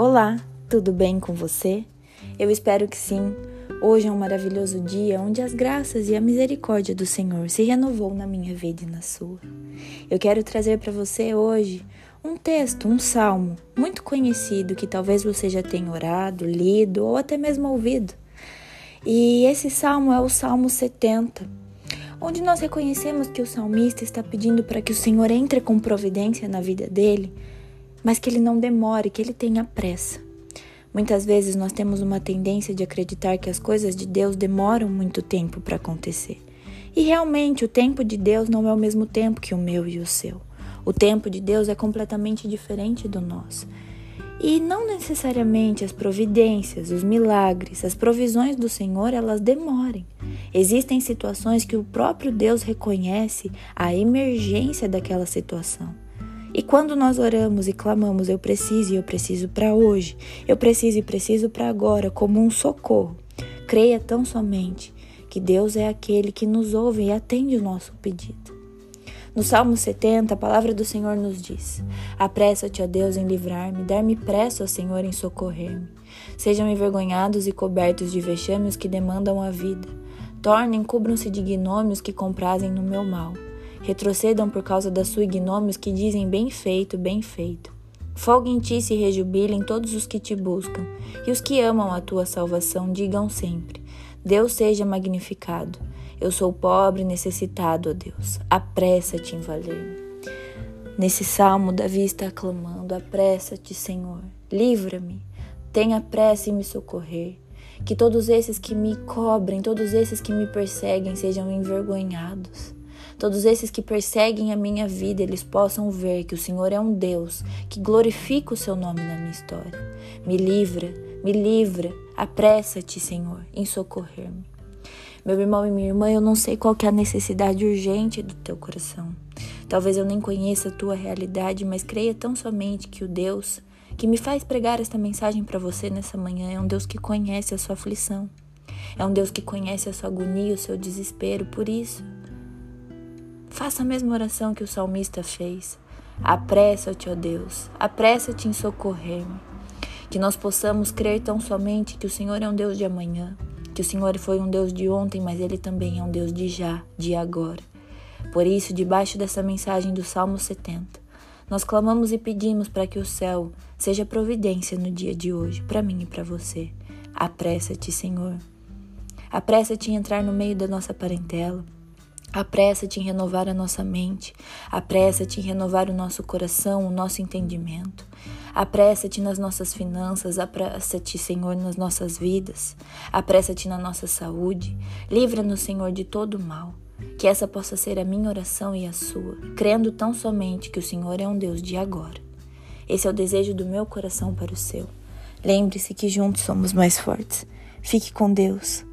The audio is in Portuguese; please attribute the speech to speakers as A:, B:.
A: Olá, tudo bem com você? Eu espero que sim. Hoje é um maravilhoso dia onde as graças e a misericórdia do Senhor se renovou na minha vida e na sua. Eu quero trazer para você hoje um texto, um salmo muito conhecido que talvez você já tenha orado, lido ou até mesmo ouvido. E esse salmo é o Salmo 70, onde nós reconhecemos que o salmista está pedindo para que o Senhor entre com providência na vida dele, mas que ele não demore, que ele tenha pressa. Muitas vezes nós temos uma tendência de acreditar que as coisas de Deus demoram muito tempo para acontecer. E realmente o tempo de Deus não é o mesmo tempo que o meu e o seu. O tempo de Deus é completamente diferente do nosso. E não necessariamente as providências, os milagres, as provisões do Senhor, elas demorem. Existem situações que o próprio Deus reconhece a emergência daquela situação. E quando nós oramos e clamamos, eu preciso e eu preciso para hoje, eu preciso e preciso para agora, como um socorro, creia tão somente que Deus é aquele que nos ouve e atende o nosso pedido. No Salmo 70, a palavra do Senhor nos diz: Apressa-te, ó Deus, em livrar-me, dar-me pressa, ó Senhor, em socorrer-me. Sejam envergonhados e cobertos de vexames que demandam a vida. Tornem, cubram-se de gnômios que comprazem no meu mal. Retrocedam por causa da sua gnômios que dizem bem feito, bem feito. Folgue em ti se rejubilem todos os que te buscam, e os que amam a tua salvação digam sempre: Deus seja magnificado. Eu sou pobre necessitado, ó Deus. Apressa-te em valer-me. Nesse salmo, Davi está clamando: Apressa-te, Senhor. Livra-me. Tenha pressa em me socorrer. Que todos esses que me cobrem, todos esses que me perseguem sejam envergonhados. Todos esses que perseguem a minha vida, eles possam ver que o Senhor é um Deus que glorifica o seu nome na minha história. Me livra, me livra. Apressa-te, Senhor, em socorrer-me. Meu irmão e minha irmã, eu não sei qual é a necessidade urgente do teu coração. Talvez eu nem conheça a tua realidade, mas creia tão somente que o Deus que me faz pregar esta mensagem para você nessa manhã é um Deus que conhece a sua aflição. É um Deus que conhece a sua agonia, o seu desespero. Por isso, faça a mesma oração que o salmista fez. Apressa-te, ó Deus, apressa-te em socorrer-me. Que nós possamos crer tão somente que o Senhor é um Deus de amanhã, que o Senhor foi um Deus de ontem, mas Ele também é um Deus de já, de agora. Por isso, debaixo dessa mensagem do Salmo 70, nós clamamos e pedimos para que o céu seja providência no dia de hoje, para mim e para você. Apressa-te, Senhor. Apressa-te em entrar no meio da nossa parentela. Apressa-te em renovar a nossa mente, apressa-te em renovar o nosso coração, o nosso entendimento. Apressa-te nas nossas finanças, apressa-te, Senhor, nas nossas vidas. Apressa-te na nossa saúde. Livra-nos, Senhor, de todo mal. Que essa possa ser a minha oração e a sua, crendo tão somente que o Senhor é um Deus de agora. Esse é o desejo do meu coração para o seu. Lembre-se que juntos somos mais fortes. Fique com Deus.